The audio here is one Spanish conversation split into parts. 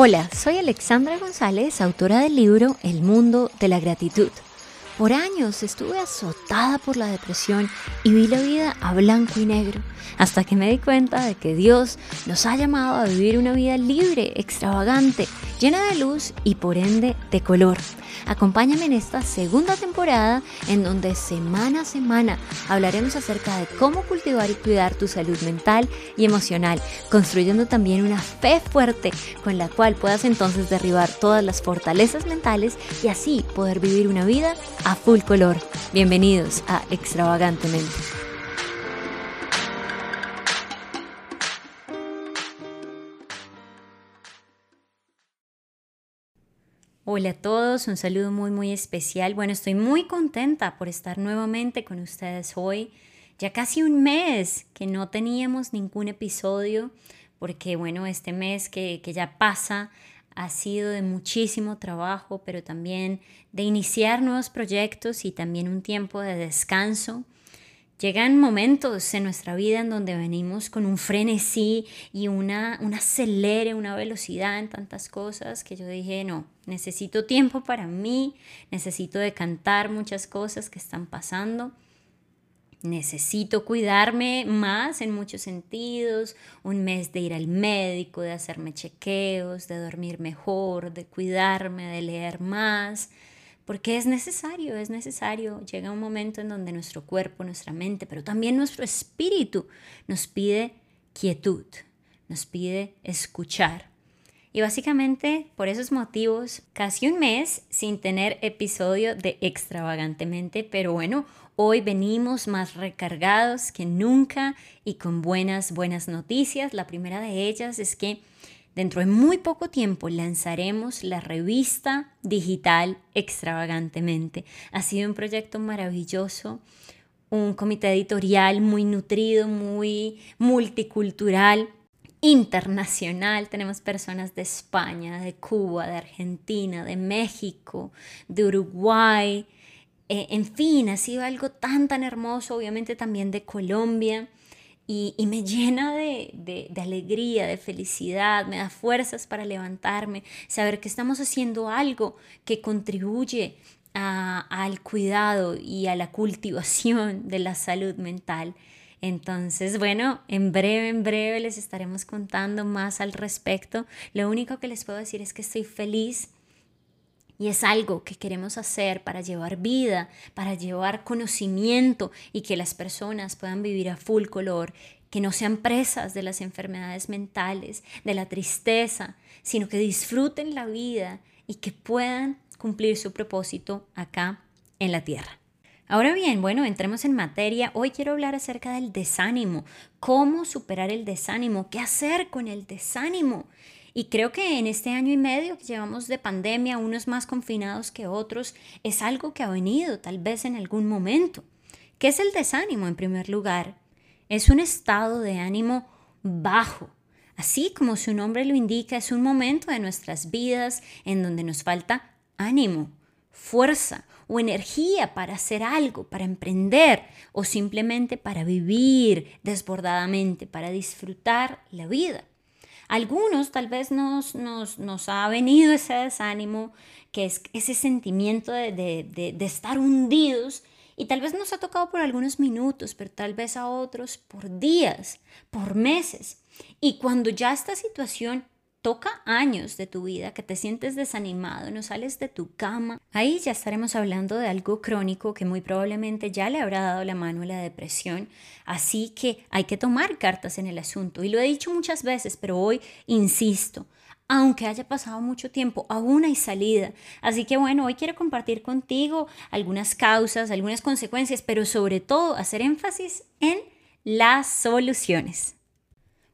Hola, soy Alexandra González, autora del libro El mundo de la gratitud. Por años estuve azotada por la depresión y vi la vida a blanco y negro, hasta que me di cuenta de que Dios nos ha llamado a vivir una vida libre, extravagante, llena de luz y por ende de color. Acompáñame en esta segunda temporada en donde semana a semana hablaremos acerca de cómo cultivar y cuidar tu salud mental y emocional, construyendo también una fe fuerte con la cual puedas entonces derribar todas las fortalezas mentales y así poder vivir una vida a full color. Bienvenidos a Extravagantemente. Hola a todos, un saludo muy muy especial. Bueno, estoy muy contenta por estar nuevamente con ustedes hoy. Ya casi un mes que no teníamos ningún episodio, porque bueno, este mes que, que ya pasa ha sido de muchísimo trabajo, pero también de iniciar nuevos proyectos y también un tiempo de descanso. Llegan momentos en nuestra vida en donde venimos con un frenesí y una, un acelere, una velocidad en tantas cosas que yo dije, no, necesito tiempo para mí, necesito decantar muchas cosas que están pasando. Necesito cuidarme más en muchos sentidos, un mes de ir al médico, de hacerme chequeos, de dormir mejor, de cuidarme, de leer más, porque es necesario, es necesario. Llega un momento en donde nuestro cuerpo, nuestra mente, pero también nuestro espíritu nos pide quietud, nos pide escuchar. Y básicamente por esos motivos, casi un mes sin tener episodio de extravagantemente, pero bueno, hoy venimos más recargados que nunca y con buenas, buenas noticias. La primera de ellas es que Dentro de muy poco tiempo lanzaremos la revista digital extravagantemente. Ha sido un proyecto maravilloso, un comité editorial muy nutrido, muy multicultural, internacional. Tenemos personas de España, de Cuba, de Argentina, de México, de Uruguay. Eh, en fin, ha sido algo tan, tan hermoso, obviamente también de Colombia y, me llena de, alegría, de felicidad, me da fuerzas para levantarme, saber que estamos haciendo algo que contribuye al cuidado y a la cultivación de la salud mental. Entonces, bueno, en breve, en breve les estaremos contando más al respecto. Lo único que les puedo decir es que estoy feliz y es algo que queremos hacer para llevar vida, para llevar conocimiento y que las personas puedan vivir a full color, que no sean presas de las enfermedades mentales, de la tristeza, sino que disfruten la vida y que puedan cumplir su propósito acá en la tierra. Ahora bien, bueno, entremos en materia. Hoy quiero hablar acerca del desánimo, cómo superar el desánimo, qué hacer con el desánimo. Y creo que en este año y medio que llevamos de pandemia, unos más confinados que otros, es algo que ha venido tal vez en algún momento. ¿Qué es el desánimo en primer lugar? Es un estado de ánimo bajo. Así como su nombre lo indica, es un momento de nuestras vidas en donde nos falta ánimo, fuerza o energía para hacer algo, para emprender o simplemente para vivir desbordadamente, para disfrutar la vida. Algunos tal vez nos, nos, ha venido ese desánimo, que es ese sentimiento de, de estar hundidos y tal vez nos ha tocado por algunos minutos, pero tal vez a otros por días, por meses. Y cuando ya esta situación toca años de tu vida, que te sientes desanimado, no sales de tu cama, ahí ya estaremos hablando de algo crónico que muy probablemente ya le habrá dado la mano a la depresión. Así que hay que tomar cartas en el asunto. Y lo he dicho muchas veces, pero hoy insisto. Aunque haya pasado mucho tiempo, aún hay salida. Así que bueno, hoy quiero compartir contigo algunas causas, algunas consecuencias, pero sobre todo hacer énfasis en las soluciones.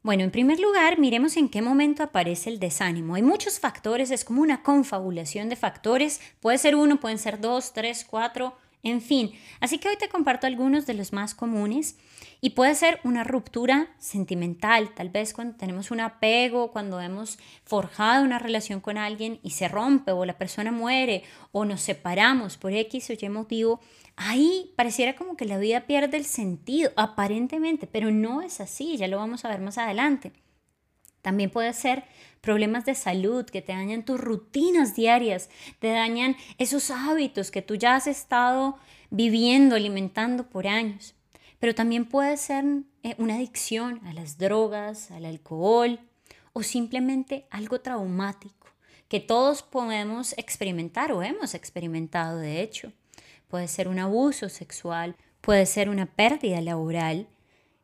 Bueno, en primer lugar, miremos en qué momento aparece el desánimo. Hay muchos factores, es como una confabulación de factores. Puede ser uno, pueden ser dos, tres, cuatro, en fin. Así que hoy te comparto algunos de los más comunes y puede ser una ruptura sentimental, tal vez cuando tenemos un apego, cuando hemos forjado una relación con alguien y se rompe o la persona muere o nos separamos por X o Y motivo, ahí pareciera como que la vida pierde el sentido, aparentemente, pero no es así, ya lo vamos a ver más adelante. También puede ser problemas de salud que te dañan tus rutinas diarias, te dañan esos hábitos que tú ya has estado viviendo, alimentando por años. Pero también puede ser eh, una adicción a las drogas, al alcohol o simplemente algo traumático que todos podemos experimentar o hemos experimentado de hecho. Puede ser un abuso sexual, puede ser una pérdida laboral,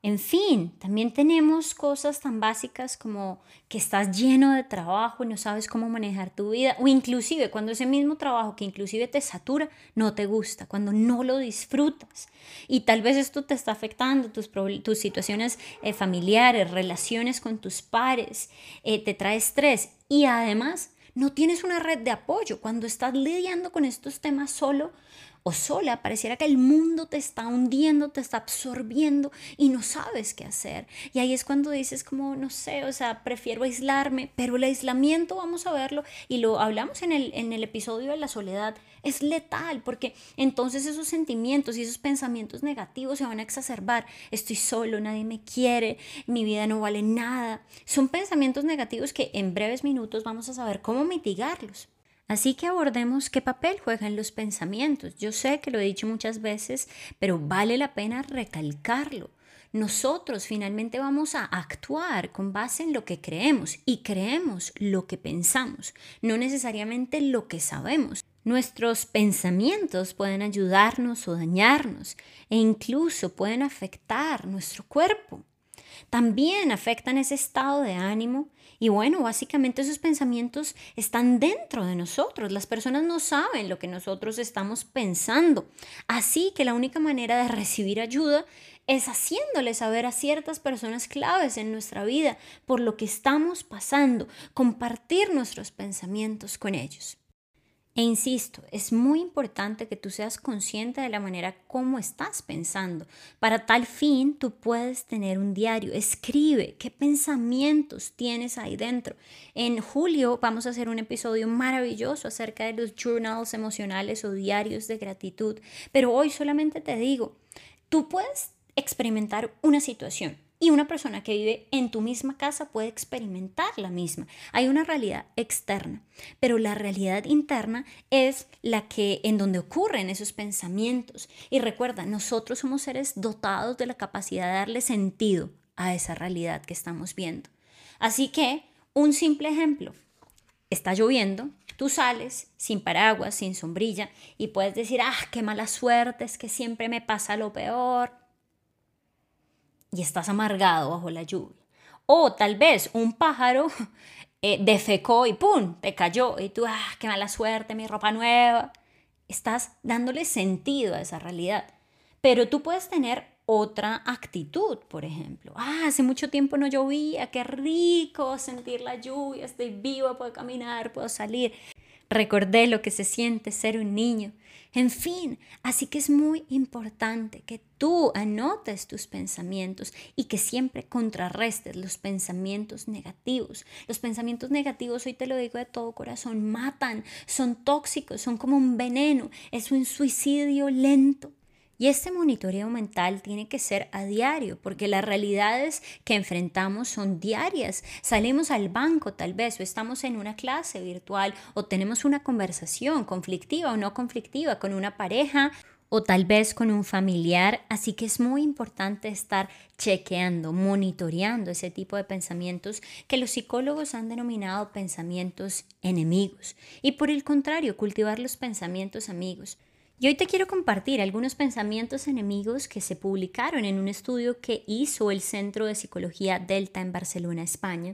en fin, también tenemos cosas tan básicas como que estás lleno de trabajo y no sabes cómo manejar tu vida, o inclusive cuando ese mismo trabajo que inclusive te satura no te gusta, cuando no lo disfrutas. Y tal vez esto te está afectando tus, tus situaciones eh, familiares, relaciones con tus pares, eh, te trae estrés y además no tienes una red de apoyo. Cuando estás lidiando con estos temas solo, o sola, pareciera que el mundo te está hundiendo, te está absorbiendo y no sabes qué hacer. Y ahí es cuando dices como, no sé, o sea, prefiero aislarme, pero el aislamiento, vamos a verlo, y lo hablamos en el, en el episodio de la soledad, es letal, porque entonces esos sentimientos y esos pensamientos negativos se van a exacerbar. Estoy solo, nadie me quiere, mi vida no vale nada. Son pensamientos negativos que en breves minutos vamos a saber cómo mitigarlos. Así que abordemos qué papel juegan los pensamientos. Yo sé que lo he dicho muchas veces, pero vale la pena recalcarlo. Nosotros finalmente vamos a actuar con base en lo que creemos y creemos lo que pensamos, no necesariamente lo que sabemos. Nuestros pensamientos pueden ayudarnos o dañarnos e incluso pueden afectar nuestro cuerpo. También afectan ese estado de ánimo y bueno, básicamente esos pensamientos están dentro de nosotros. Las personas no saben lo que nosotros estamos pensando. Así que la única manera de recibir ayuda es haciéndole saber a ciertas personas claves en nuestra vida por lo que estamos pasando, compartir nuestros pensamientos con ellos. E insisto, es muy importante que tú seas consciente de la manera como estás pensando. Para tal fin, tú puedes tener un diario. Escribe qué pensamientos tienes ahí dentro. En julio vamos a hacer un episodio maravilloso acerca de los journals emocionales o diarios de gratitud. Pero hoy solamente te digo, tú puedes experimentar una situación y una persona que vive en tu misma casa puede experimentar la misma. Hay una realidad externa, pero la realidad interna es la que en donde ocurren esos pensamientos. Y recuerda, nosotros somos seres dotados de la capacidad de darle sentido a esa realidad que estamos viendo. Así que, un simple ejemplo, está lloviendo, tú sales sin paraguas, sin sombrilla y puedes decir, ah, qué mala suerte, es que siempre me pasa lo peor y estás amargado bajo la lluvia. O tal vez un pájaro eh, defecó y ¡pum! te cayó y tú, ¡ah, qué mala suerte, mi ropa nueva! Estás dándole sentido a esa realidad. Pero tú puedes tener otra actitud, por ejemplo. Ah, hace mucho tiempo no llovía, qué rico sentir la lluvia, estoy viva, puedo caminar, puedo salir. Recordé lo que se siente ser un niño. En fin, así que es muy importante que tú anotes tus pensamientos y que siempre contrarrestes los pensamientos negativos. Los pensamientos negativos, hoy te lo digo de todo corazón, matan, son tóxicos, son como un veneno, es un suicidio lento. Y este monitoreo mental tiene que ser a diario, porque las realidades que enfrentamos son diarias. Salimos al banco tal vez, o estamos en una clase virtual, o tenemos una conversación conflictiva o no conflictiva con una pareja o tal vez con un familiar, así que es muy importante estar chequeando, monitoreando ese tipo de pensamientos que los psicólogos han denominado pensamientos enemigos y por el contrario, cultivar los pensamientos amigos. Y hoy te quiero compartir algunos pensamientos enemigos que se publicaron en un estudio que hizo el Centro de Psicología Delta en Barcelona, España.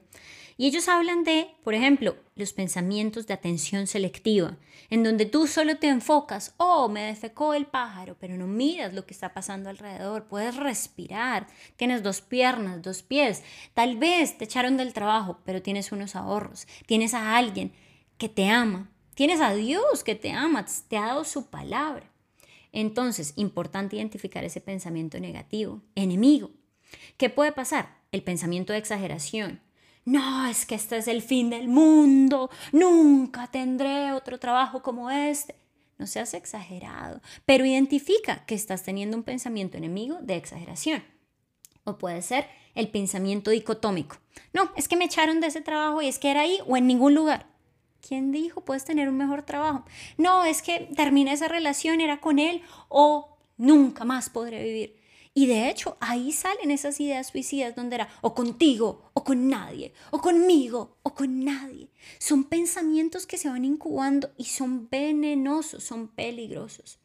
Y ellos hablan de, por ejemplo, los pensamientos de atención selectiva, en donde tú solo te enfocas, oh, me defecó el pájaro, pero no miras lo que está pasando alrededor, puedes respirar, tienes dos piernas, dos pies, tal vez te echaron del trabajo, pero tienes unos ahorros, tienes a alguien que te ama, Tienes a Dios que te ama, te ha dado su palabra. Entonces, importante identificar ese pensamiento negativo, enemigo. ¿Qué puede pasar? El pensamiento de exageración. No, es que este es el fin del mundo, nunca tendré otro trabajo como este. No seas exagerado, pero identifica que estás teniendo un pensamiento enemigo de exageración. O puede ser el pensamiento dicotómico. No, es que me echaron de ese trabajo y es que era ahí o en ningún lugar. ¿Quién dijo puedes tener un mejor trabajo? No, es que terminé esa relación, era con él o nunca más podré vivir. Y de hecho, ahí salen esas ideas suicidas donde era o contigo o con nadie, o conmigo o con nadie. Son pensamientos que se van incubando y son venenosos, son peligrosos.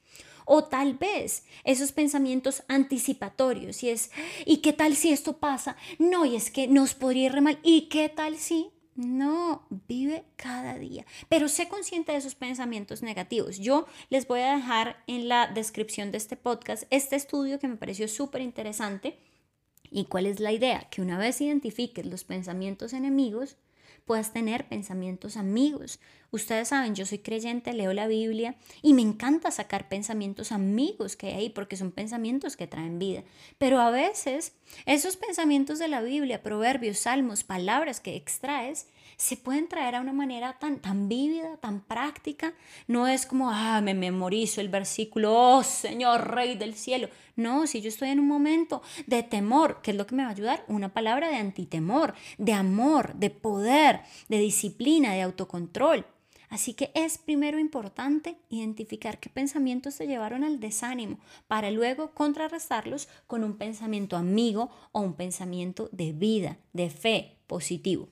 O tal vez esos pensamientos anticipatorios y es, ¿y qué tal si esto pasa? No, y es que nos podría ir mal. ¿Y qué tal si? No, vive cada día. Pero sé consciente de esos pensamientos negativos. Yo les voy a dejar en la descripción de este podcast este estudio que me pareció súper interesante. ¿Y cuál es la idea? Que una vez identifiques los pensamientos enemigos, puedas tener pensamientos amigos. Ustedes saben, yo soy creyente, leo la Biblia y me encanta sacar pensamientos amigos que hay ahí porque son pensamientos que traen vida. Pero a veces esos pensamientos de la Biblia, proverbios, salmos, palabras que extraes, se pueden traer a una manera tan, tan vívida, tan práctica. No es como, ah, me memorizo el versículo, oh Señor, Rey del cielo. No, si yo estoy en un momento de temor, ¿qué es lo que me va a ayudar? Una palabra de antitemor, de amor, de poder, de disciplina, de autocontrol. Así que es primero importante identificar qué pensamientos te llevaron al desánimo para luego contrarrestarlos con un pensamiento amigo o un pensamiento de vida, de fe positivo.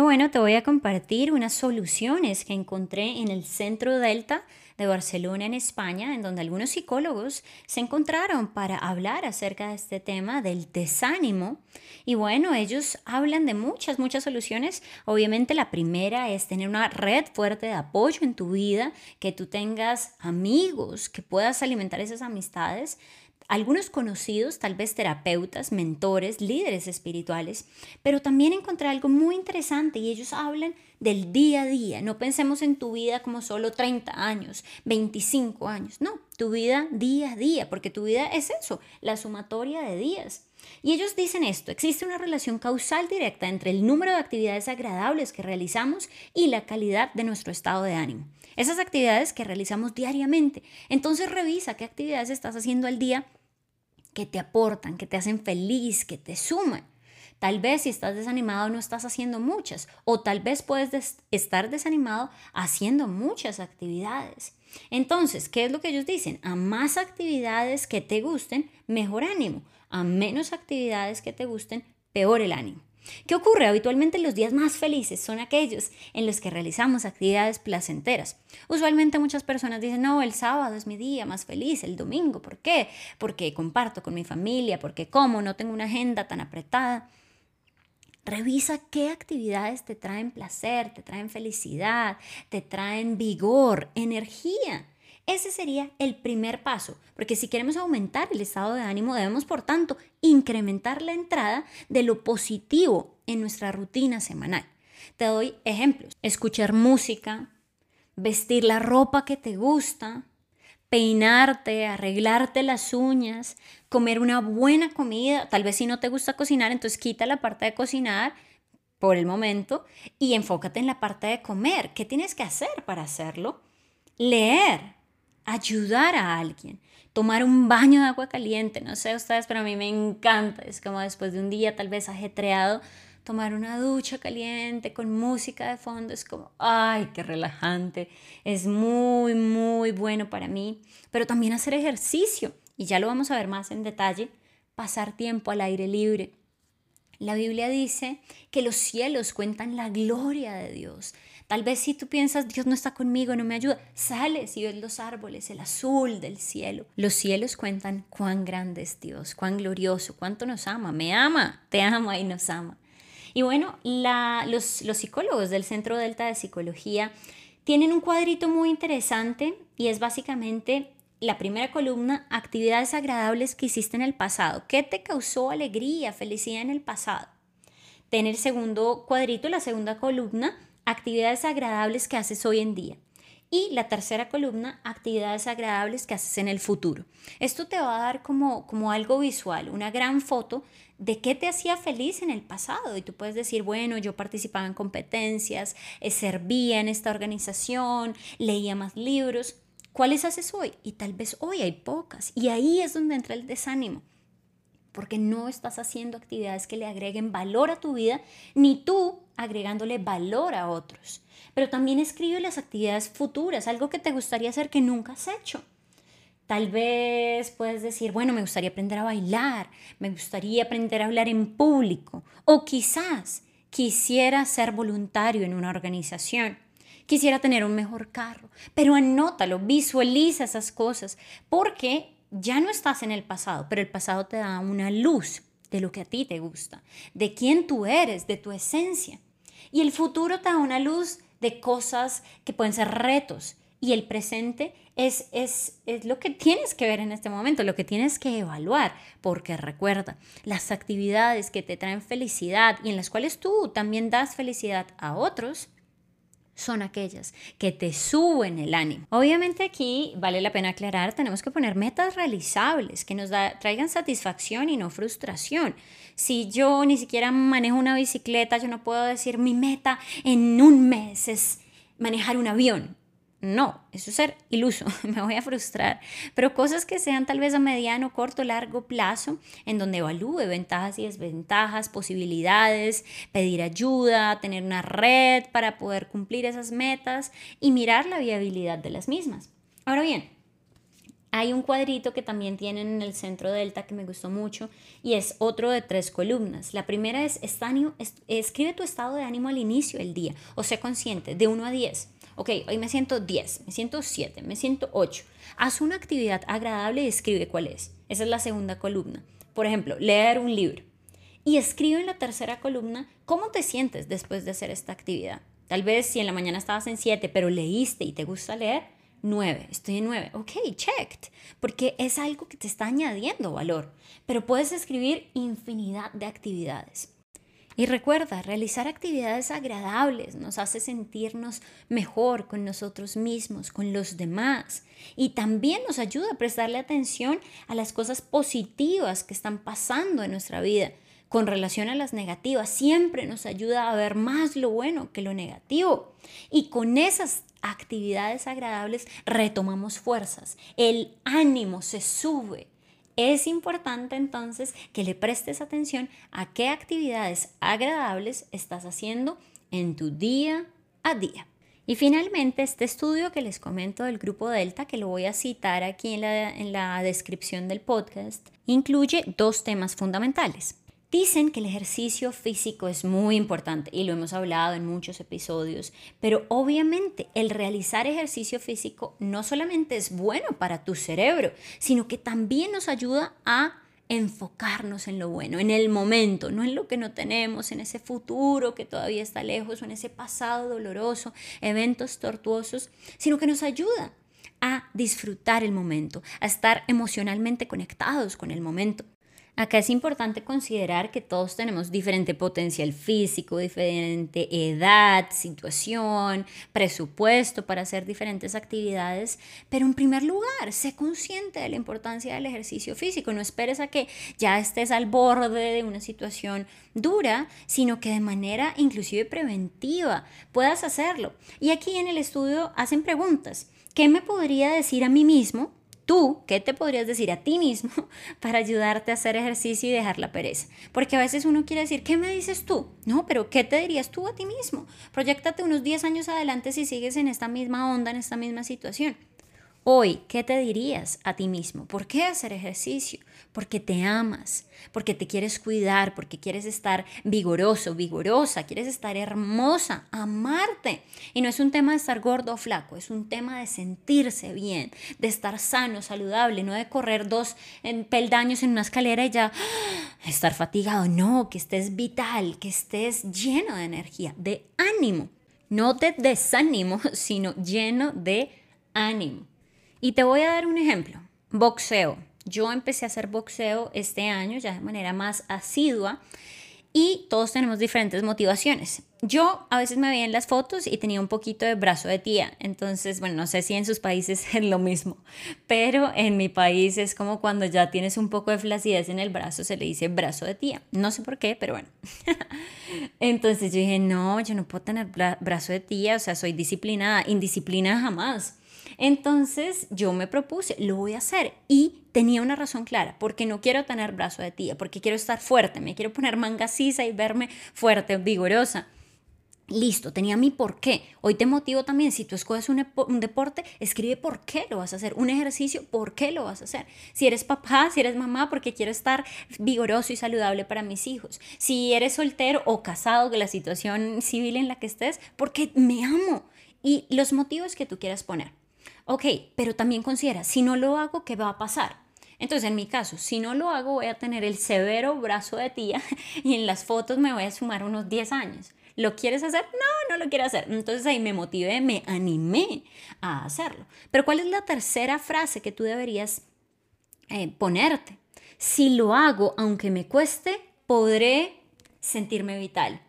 Bueno, te voy a compartir unas soluciones que encontré en el Centro Delta de Barcelona, en España, en donde algunos psicólogos se encontraron para hablar acerca de este tema del desánimo. Y bueno, ellos hablan de muchas, muchas soluciones. Obviamente la primera es tener una red fuerte de apoyo en tu vida, que tú tengas amigos, que puedas alimentar esas amistades algunos conocidos, tal vez terapeutas, mentores, líderes espirituales, pero también encontré algo muy interesante y ellos hablan del día a día. No pensemos en tu vida como solo 30 años, 25 años, no, tu vida día a día, porque tu vida es eso, la sumatoria de días. Y ellos dicen esto, existe una relación causal directa entre el número de actividades agradables que realizamos y la calidad de nuestro estado de ánimo. Esas actividades que realizamos diariamente. Entonces revisa qué actividades estás haciendo al día que te aportan, que te hacen feliz, que te suman. Tal vez si estás desanimado no estás haciendo muchas o tal vez puedes estar desanimado haciendo muchas actividades. Entonces, ¿qué es lo que ellos dicen? A más actividades que te gusten, mejor ánimo. A menos actividades que te gusten, peor el ánimo. ¿Qué ocurre? Habitualmente los días más felices son aquellos en los que realizamos actividades placenteras. Usualmente muchas personas dicen, no, el sábado es mi día más feliz, el domingo, ¿por qué? Porque comparto con mi familia, porque como, no tengo una agenda tan apretada. Revisa qué actividades te traen placer, te traen felicidad, te traen vigor, energía. Ese sería el primer paso, porque si queremos aumentar el estado de ánimo debemos, por tanto, incrementar la entrada de lo positivo en nuestra rutina semanal. Te doy ejemplos. Escuchar música, vestir la ropa que te gusta, peinarte, arreglarte las uñas, comer una buena comida. Tal vez si no te gusta cocinar, entonces quita la parte de cocinar por el momento y enfócate en la parte de comer. ¿Qué tienes que hacer para hacerlo? Leer, ayudar a alguien, tomar un baño de agua caliente, no sé ustedes, pero a mí me encanta, es como después de un día tal vez ajetreado, tomar una ducha caliente con música de fondo, es como, ay, qué relajante, es muy, muy bueno para mí, pero también hacer ejercicio, y ya lo vamos a ver más en detalle, pasar tiempo al aire libre. La Biblia dice que los cielos cuentan la gloria de Dios, Tal vez si tú piensas, Dios no está conmigo, no me ayuda, sales y ves los árboles, el azul del cielo. Los cielos cuentan cuán grande es Dios, cuán glorioso, cuánto nos ama, me ama, te ama y nos ama. Y bueno, los, los psicólogos del Centro Delta de Psicología tienen un cuadrito muy interesante y es básicamente la primera columna, actividades agradables que hiciste en el pasado. ¿Qué te causó alegría, felicidad en el pasado? Tener el segundo cuadrito, la segunda columna, actividades agradables que haces hoy en día. Y la tercera columna, actividades agradables que haces en el futuro. Esto te va a dar como, como algo visual, una gran foto de qué te hacía feliz en el pasado. Y tú puedes decir, bueno, yo participaba en competencias, eh, servía en esta organización, leía más libros. ¿Cuáles haces hoy? Y tal vez hoy hay pocas. Y ahí es donde entra el desánimo porque no estás haciendo actividades que le agreguen valor a tu vida, ni tú agregándole valor a otros. Pero también escribe las actividades futuras, algo que te gustaría hacer que nunca has hecho. Tal vez puedes decir, bueno, me gustaría aprender a bailar, me gustaría aprender a hablar en público, o quizás quisiera ser voluntario en una organización, quisiera tener un mejor carro, pero anótalo, visualiza esas cosas, porque ya no estás en el pasado, pero el pasado te da una luz de lo que a ti te gusta, de quién tú eres, de tu esencia. Y el futuro te da una luz de cosas que pueden ser retos. Y el presente es, es, es lo que tienes que ver en este momento, lo que tienes que evaluar, porque recuerda, las actividades que te traen felicidad y en las cuales tú también das felicidad a otros, son aquellas que te suben el ánimo. Obviamente aquí vale la pena aclarar, tenemos que poner metas realizables que nos traigan satisfacción y no frustración. Si yo ni siquiera manejo una bicicleta, yo no puedo decir mi meta en un mes es manejar un avión. No, eso es ser iluso, me voy a frustrar. Pero cosas que sean tal vez a mediano, corto, largo plazo, en donde evalúe ventajas y desventajas, posibilidades, pedir ayuda, tener una red para poder cumplir esas metas y mirar la viabilidad de las mismas. Ahora bien, hay un cuadrito que también tienen en el centro delta que me gustó mucho y es otro de tres columnas. La primera es, escribe tu estado de ánimo al inicio del día o sea consciente de 1 a 10 ok, hoy me siento 10, me siento 7, me siento 8. Haz una actividad agradable y escribe cuál es. Esa es la segunda columna. Por ejemplo, leer un libro. Y escribe en la tercera columna cómo te sientes después de hacer esta actividad. Tal vez si en la mañana estabas en 7, pero leíste y te gusta leer, 9, estoy en 9. Ok, checked. Porque es algo que te está añadiendo valor. Pero puedes escribir infinidad de actividades. Y recuerda, realizar actividades agradables nos hace sentirnos mejor con nosotros mismos, con los demás. Y también nos ayuda a prestarle atención a las cosas positivas que están pasando en nuestra vida. Con relación a las negativas, siempre nos ayuda a ver más lo bueno que lo negativo. Y con esas actividades agradables retomamos fuerzas, el ánimo se sube es importante entonces que le prestes atención a qué actividades agradables estás haciendo en tu día a día. Y finalmente, este estudio que les comento del grupo Delta, que lo voy a citar aquí en la, en la descripción del podcast, incluye dos temas fundamentales. Dicen que el ejercicio físico es muy importante y lo hemos hablado en muchos episodios, pero obviamente el realizar ejercicio físico no solamente es bueno para tu cerebro, sino que también nos ayuda a enfocarnos en lo bueno, en el momento, no en lo que no tenemos, en ese futuro que todavía está lejos o en ese pasado doloroso, eventos tortuosos, sino que nos ayuda a disfrutar el momento, a estar emocionalmente conectados con el momento. Acá es importante considerar que todos tenemos diferente potencial físico, diferente edad, situación, presupuesto para hacer diferentes actividades, pero en primer lugar, sé consciente de la importancia del ejercicio físico. No esperes a que ya estés al borde de una situación dura, sino que de manera inclusive preventiva puedas hacerlo. Y aquí en el estudio hacen preguntas. ¿Qué me podría decir a mí mismo tú, ¿qué te podrías decir a ti mismo para ayudarte a hacer ejercicio y dejar la pereza? Porque a veces uno quiere decir, ¿qué me dices tú? No, pero ¿qué te dirías tú a ti mismo? Proyectate unos 10 años adelante si sigues en esta misma onda, en esta misma situación. Hoy, ¿qué te dirías a ti mismo? ¿Por qué hacer ejercicio? Porque te amas, porque te quieres cuidar, porque quieres estar vigoroso, vigorosa, quieres estar hermosa, amarte. Y no es un tema de estar gordo o flaco, es un tema de sentirse bien, de estar sano, saludable, no de correr dos peldaños en una escalera y ya estar fatigado. No, que estés vital, que estés lleno de energía, de ánimo. No de desánimo, sino lleno de ánimo. Y te voy a dar un ejemplo. Boxeo. Yo empecé a hacer boxeo este año ya de manera más asidua y todos tenemos diferentes motivaciones. Yo a veces me veía en las fotos y tenía un poquito de brazo de tía, entonces, bueno, no sé si en sus países es lo mismo, pero en mi país es como cuando ya tienes un poco de flacidez en el brazo, se le dice brazo de tía. No sé por qué, pero bueno. entonces yo dije, no, yo no puedo tener brazo de tía, o sea, soy disciplinada, indisciplina jamás. Entonces yo me propuse, lo voy a hacer y tenía una razón clara, porque no quiero tener brazo de tía, porque quiero estar fuerte, me quiero poner manga sisa y verme fuerte, vigorosa. Listo, tenía mi por qué. Hoy te motivo también, si tú escoges un, un, deporte, escribe por qué lo vas a hacer. Un ejercicio, por qué lo vas a hacer. Si eres papá, si eres mamá, porque quiero estar vigoroso y saludable para mis hijos. Si eres soltero o casado, de la situación civil en la que estés, porque me amo. Y los motivos que tú quieras poner. Ok, pero también considera, si no lo hago, ¿qué va a pasar? Entonces, en mi caso, si no lo hago, voy a tener el severo brazo de tía y en las fotos me voy a sumar unos 10 años. ¿Lo quieres hacer? No, no lo quiero hacer. Entonces ahí me motivé, me animé a hacerlo. Pero ¿cuál es la tercera frase que tú deberías eh, ponerte? Si lo hago, aunque me cueste, podré sentirme vital.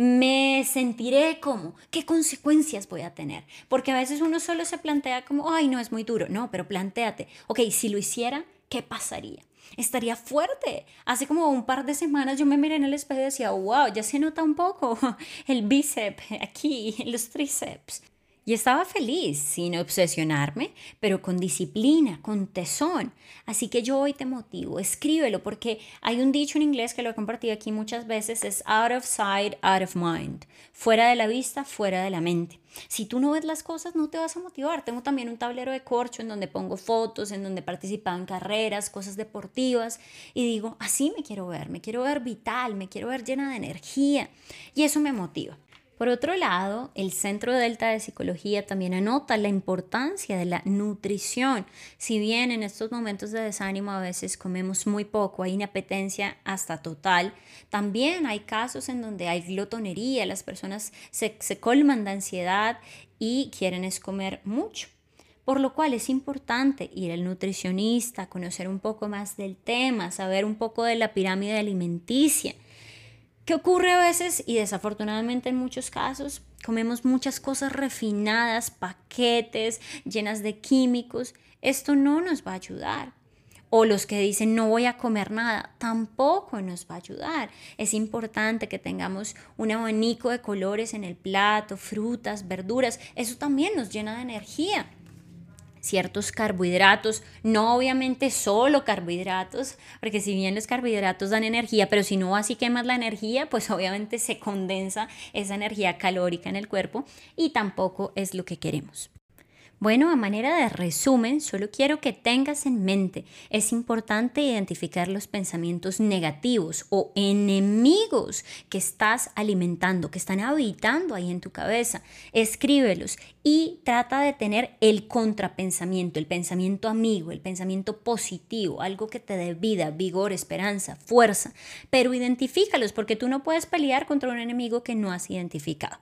Me sentiré como, ¿qué consecuencias voy a tener? Porque a veces uno solo se plantea como, ay, no es muy duro. No, pero planteate, ok, si lo hiciera, ¿qué pasaría? estaría fuerte. Hace como un par de semanas yo me miré en el espejo y decía, wow, ya se nota un poco el bíceps aquí, los tríceps. Y estaba feliz, sin obsesionarme, pero con disciplina, con tesón. Así que yo hoy te motivo, escríbelo, porque hay un dicho en inglés que lo he compartido aquí muchas veces, es out of sight, out of mind. Fuera de la vista, fuera de la mente. Si tú no ves las cosas, no te vas a motivar. Tengo también un tablero de corcho en donde pongo fotos, en donde he participado en carreras, cosas deportivas, y digo, así me quiero ver, me quiero ver vital, me quiero ver llena de energía. Y eso me motiva. Por otro lado, el Centro Delta de Psicología también anota la importancia de la nutrición. Si bien en estos momentos de desánimo a veces comemos muy poco, hay inapetencia hasta total, también hay casos en donde hay glotonería, las personas se, se colman de ansiedad y quieren es comer mucho. Por lo cual es importante ir al nutricionista, conocer un poco más del tema, saber un poco de la pirámide alimenticia ¿Qué ocurre a veces? Y desafortunadamente en muchos casos comemos muchas cosas refinadas, paquetes llenas de químicos. Esto no nos va a ayudar. O los que dicen no voy a comer nada, tampoco nos va a ayudar. Es importante que tengamos un abanico de colores en el plato, frutas, verduras. Eso también nos llena de energía ciertos carbohidratos, no obviamente solo carbohidratos, porque si bien los carbohidratos dan energía, pero si no así quemas la energía, pues obviamente se condensa esa energía calórica en el cuerpo y tampoco es lo que queremos. Bueno, a manera de resumen, solo quiero que tengas en mente, es importante identificar los pensamientos negativos o enemigos que estás alimentando, que están habitando ahí en tu cabeza. Escríbelos y trata de tener el contrapensamiento, el pensamiento amigo, el pensamiento positivo, algo que te dé vida, vigor, esperanza, fuerza. Pero identifícalos porque tú no puedes pelear contra un enemigo que no has identificado.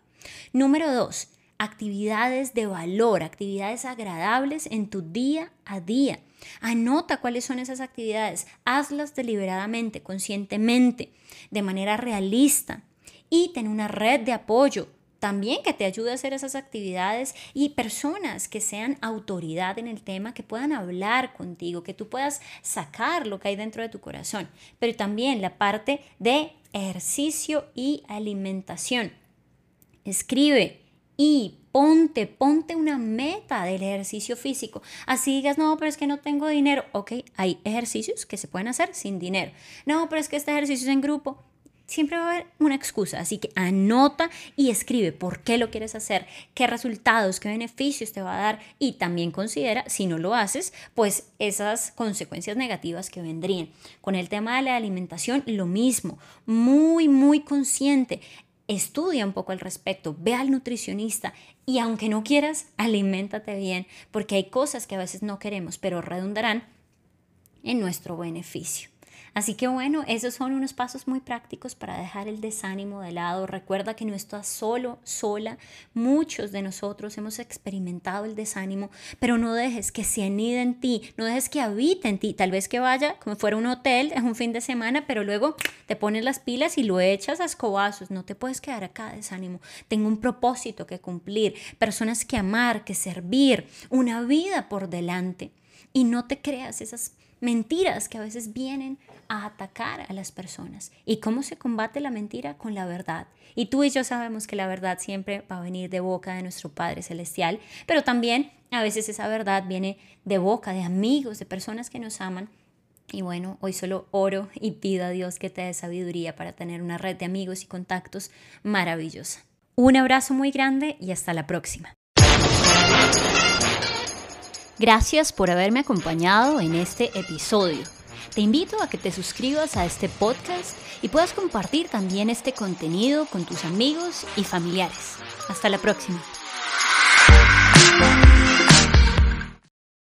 Número dos, actividades de valor, actividades agradables en tu día a día. Anota cuáles son esas actividades, hazlas deliberadamente, conscientemente, de manera realista y ten una red de apoyo también que te ayude a hacer esas actividades y personas que sean autoridad en el tema, que puedan hablar contigo, que tú puedas sacar lo que hay dentro de tu corazón, pero también la parte de ejercicio y alimentación. Escribe, y ponte, ponte una meta del ejercicio físico. Así digas, no, pero es que no tengo dinero. Ok, hay ejercicios que se pueden hacer sin dinero. No, pero es que este ejercicio es en grupo. Siempre va a haber una excusa, así que anota y escribe por qué lo quieres hacer, qué resultados, qué beneficios te va a dar y también considera, si no lo haces, pues esas consecuencias negativas que vendrían. Con el tema de la alimentación, lo mismo, muy, muy consciente estudia un poco al respecto, ve al nutricionista y aunque no quieras, aliméntate bien, porque hay cosas que a veces no queremos, pero redundarán en nuestro beneficio. Así que bueno, esos son unos pasos muy prácticos para dejar el desánimo de lado. Recuerda que no estás solo, sola. Muchos de nosotros hemos experimentado el desánimo, pero no dejes que se anide en ti, no dejes que habite en ti. Tal vez que vaya como fuera un hotel, es un fin de semana, pero luego te pones las pilas y lo echas a escobazos. No te puedes quedar acá desánimo. Tengo un propósito que cumplir, personas que amar, que servir, una vida por delante. Y no te creas esas mentiras que a veces vienen a atacar a las personas. ¿Y cómo se combate la mentira? Con la verdad. Y tú y yo sabemos que la verdad siempre va a venir de boca de nuestro Padre Celestial, pero también A veces esa verdad viene de boca, de amigos, de personas que nos aman. Y bueno, hoy solo oro y pido a Dios que te dé sabiduría para tener una red de amigos y contactos maravillosa. Un abrazo muy grande y hasta la próxima. Gracias por haberme acompañado en este episodio. Te invito a que te suscribas a este podcast y puedas compartir también este contenido con tus amigos y familiares. Hasta la próxima.